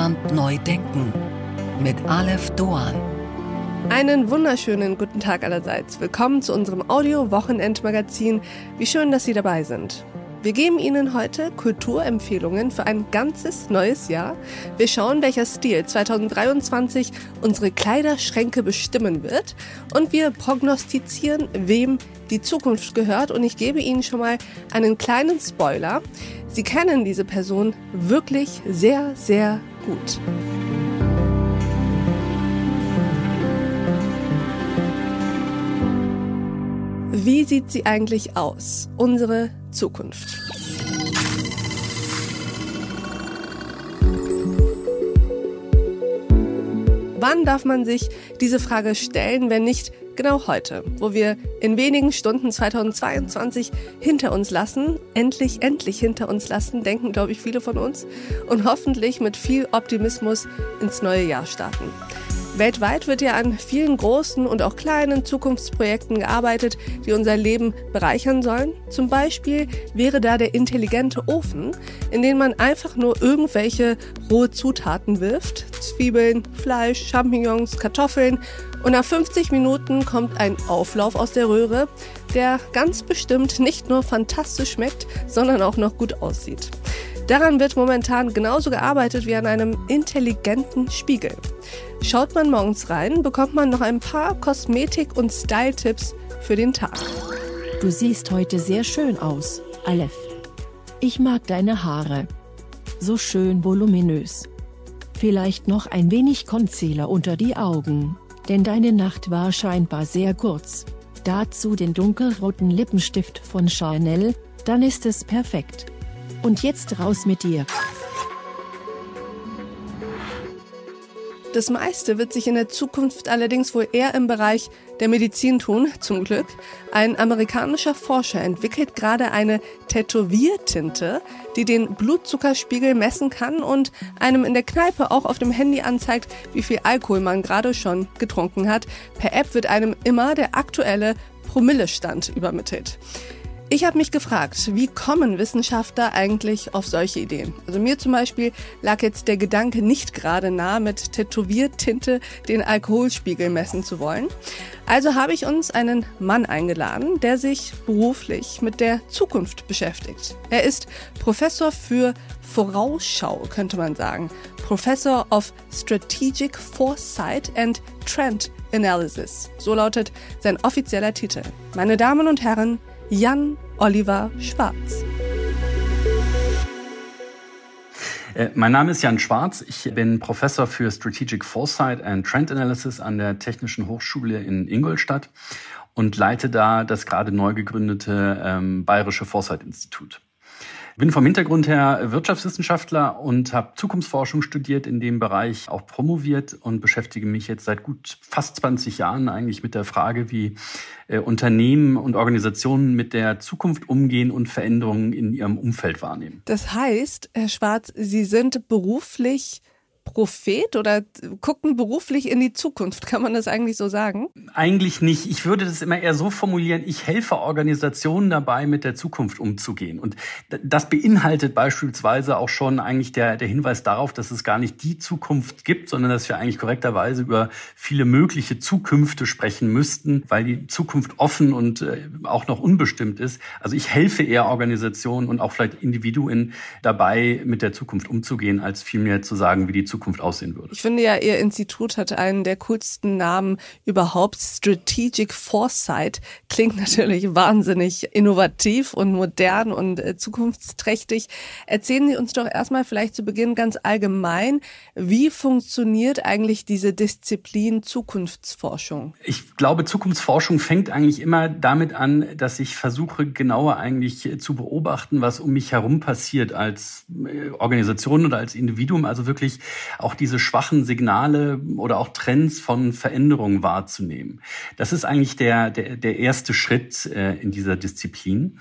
Deutschland neu denken mit Aleph Doan. Einen wunderschönen guten Tag allerseits. Willkommen zu unserem Audio-Wochenendmagazin. Wie schön, dass Sie dabei sind. Wir geben Ihnen heute Kulturempfehlungen für ein ganzes neues Jahr. Wir schauen, welcher Stil 2023 unsere Kleiderschränke bestimmen wird. Und wir prognostizieren, wem die Zukunft gehört. Und ich gebe Ihnen schon mal einen kleinen Spoiler. Sie kennen diese Person wirklich sehr, sehr gut. Wie sieht sie eigentlich aus? Unsere Zukunft. Wann darf man sich diese Frage stellen, wenn nicht genau heute, wo wir in wenigen Stunden 2022 hinter uns lassen, endlich, endlich hinter uns lassen, denken, glaube ich, viele von uns, und hoffentlich mit viel Optimismus ins neue Jahr starten. Weltweit wird ja an vielen großen und auch kleinen Zukunftsprojekten gearbeitet, die unser Leben bereichern sollen. Zum Beispiel wäre da der intelligente Ofen, in den man einfach nur irgendwelche rohe Zutaten wirft. Zwiebeln, Fleisch, Champignons, Kartoffeln. Und nach 50 Minuten kommt ein Auflauf aus der Röhre, der ganz bestimmt nicht nur fantastisch schmeckt, sondern auch noch gut aussieht. Daran wird momentan genauso gearbeitet wie an einem intelligenten Spiegel. Schaut man morgens rein, bekommt man noch ein paar Kosmetik- und Style-Tipps für den Tag. Du siehst heute sehr schön aus, Aleph. Ich mag deine Haare. So schön voluminös. Vielleicht noch ein wenig Concealer unter die Augen, denn deine Nacht war scheinbar sehr kurz. Dazu den dunkelroten Lippenstift von Chanel, dann ist es perfekt. Und jetzt raus mit dir. Das meiste wird sich in der Zukunft allerdings wohl eher im Bereich der Medizin tun, zum Glück. Ein amerikanischer Forscher entwickelt gerade eine Tätowiertinte, die den Blutzuckerspiegel messen kann und einem in der Kneipe auch auf dem Handy anzeigt, wie viel Alkohol man gerade schon getrunken hat. Per App wird einem immer der aktuelle Promillestand übermittelt. Ich habe mich gefragt, wie kommen Wissenschaftler eigentlich auf solche Ideen? Also mir zum Beispiel lag jetzt der Gedanke nicht gerade nah, mit Tätowiertinte den Alkoholspiegel messen zu wollen. Also habe ich uns einen Mann eingeladen, der sich beruflich mit der Zukunft beschäftigt. Er ist Professor für Vorausschau, könnte man sagen. Professor of Strategic Foresight and Trend Analysis. So lautet sein offizieller Titel. Meine Damen und Herren, Jan Oliver Schwarz. Äh, mein Name ist Jan Schwarz. Ich bin Professor für Strategic Foresight and Trend Analysis an der Technischen Hochschule in Ingolstadt und leite da das gerade neu gegründete ähm, Bayerische Foresight Institut bin vom Hintergrund her Wirtschaftswissenschaftler und habe Zukunftsforschung studiert in dem Bereich, auch promoviert und beschäftige mich jetzt seit gut fast 20 Jahren eigentlich mit der Frage, wie äh, Unternehmen und Organisationen mit der Zukunft umgehen und Veränderungen in ihrem Umfeld wahrnehmen. Das heißt, Herr Schwarz, Sie sind beruflich Prophet oder gucken beruflich in die Zukunft? Kann man das eigentlich so sagen? Eigentlich nicht. Ich würde das immer eher so formulieren, ich helfe Organisationen dabei, mit der Zukunft umzugehen. Und das beinhaltet beispielsweise auch schon eigentlich der, der Hinweis darauf, dass es gar nicht die Zukunft gibt, sondern dass wir eigentlich korrekterweise über viele mögliche Zukünfte sprechen müssten, weil die Zukunft offen und äh, auch noch unbestimmt ist. Also ich helfe eher Organisationen und auch vielleicht Individuen dabei, mit der Zukunft umzugehen, als vielmehr zu sagen, wie die Zukunft aussehen würde. Ich finde ja, Ihr Institut hat einen der coolsten Namen überhaupt. Strategic Foresight klingt natürlich wahnsinnig innovativ und modern und äh, zukunftsträchtig. Erzählen Sie uns doch erstmal vielleicht zu Beginn ganz allgemein, wie funktioniert eigentlich diese Disziplin Zukunftsforschung? Ich glaube, Zukunftsforschung fängt eigentlich immer damit an, dass ich versuche, genauer eigentlich zu beobachten, was um mich herum passiert als äh, Organisation oder als Individuum. Also wirklich auch diese schwachen Signale oder auch Trends von Veränderungen wahrzunehmen. Das ist eigentlich der, der, der erste Schritt äh, in dieser Disziplin.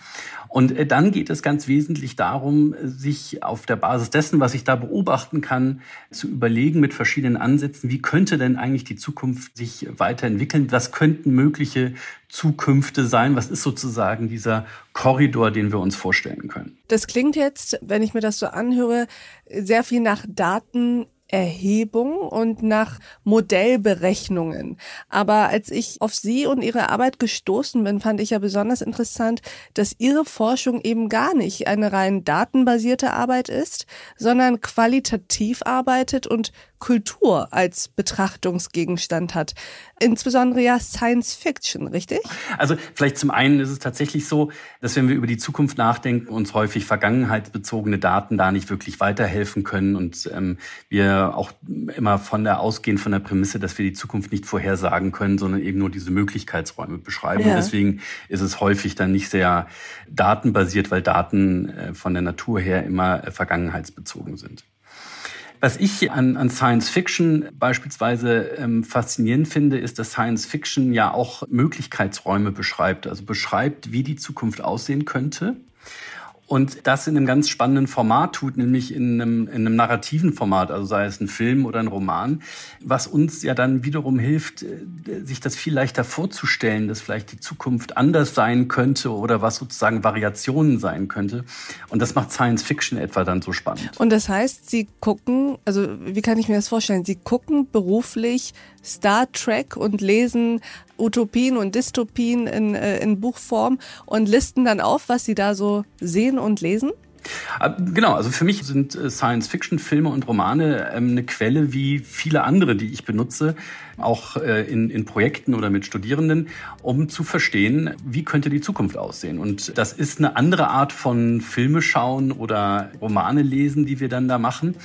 Und äh, dann geht es ganz wesentlich darum, sich auf der Basis dessen, was ich da beobachten kann, zu überlegen mit verschiedenen Ansätzen, wie könnte denn eigentlich die Zukunft sich weiterentwickeln? Was könnten mögliche Zukünfte sein? Was ist sozusagen dieser Korridor, den wir uns vorstellen können? Das klingt jetzt, wenn ich mir das so anhöre, sehr viel nach Daten Erhebung und nach Modellberechnungen. Aber als ich auf Sie und Ihre Arbeit gestoßen bin, fand ich ja besonders interessant, dass Ihre Forschung eben gar nicht eine rein datenbasierte Arbeit ist, sondern qualitativ arbeitet und Kultur als Betrachtungsgegenstand hat. Insbesondere ja Science Fiction, richtig? Also vielleicht zum einen ist es tatsächlich so, dass wenn wir über die Zukunft nachdenken, uns häufig vergangenheitsbezogene Daten da nicht wirklich weiterhelfen können und ähm, wir auch immer von der ausgehen von der Prämisse, dass wir die Zukunft nicht vorhersagen können, sondern eben nur diese Möglichkeitsräume beschreiben. Ja. Und deswegen ist es häufig dann nicht sehr datenbasiert, weil Daten äh, von der Natur her immer äh, vergangenheitsbezogen sind. Was ich an, an Science Fiction beispielsweise ähm, faszinierend finde, ist, dass Science Fiction ja auch Möglichkeitsräume beschreibt, also beschreibt, wie die Zukunft aussehen könnte und das in einem ganz spannenden Format tut, nämlich in einem, in einem narrativen Format, also sei es ein Film oder ein Roman, was uns ja dann wiederum hilft, äh, sich das viel leichter vorzustellen, dass vielleicht die Zukunft anders sein könnte oder was sozusagen Variationen sein könnte. Und das macht Science Fiction etwa dann so spannend. Und das heißt, Sie gucken, also wie kann ich mir das vorstellen? Sie gucken beruflich Star Trek und lesen Utopien und Dystopien in, äh, in Buchform und listen dann auf, was sie da so sehen und lesen? Ah, genau, also für mich sind äh, Science-Fiction-Filme und Romane ähm, eine Quelle wie viele andere, die ich benutze, auch äh, in, in Projekten oder mit Studierenden, um zu verstehen, wie könnte die Zukunft aussehen. Und das ist eine andere Art von Filme schauen oder Romane lesen, die wir dann da machen.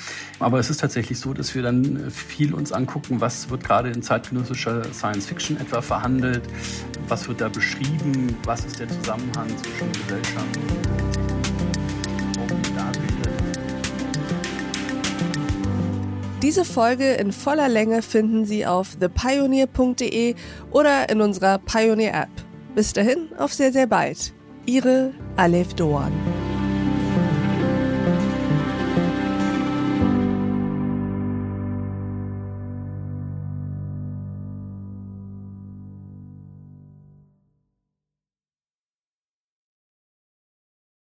Aber es ist tatsächlich so, dass wir dann viel uns angucken, was wird gerade in zeitgenössischer Science-Fiction etwa verhandelt, was wird da beschrieben, was ist der Zusammenhang zwischen Gesellschaft Diese Folge in voller Länge finden Sie auf thepioneer.de oder in unserer Pioneer App. Bis dahin, auf sehr, sehr bald. Ihre Alef Doan.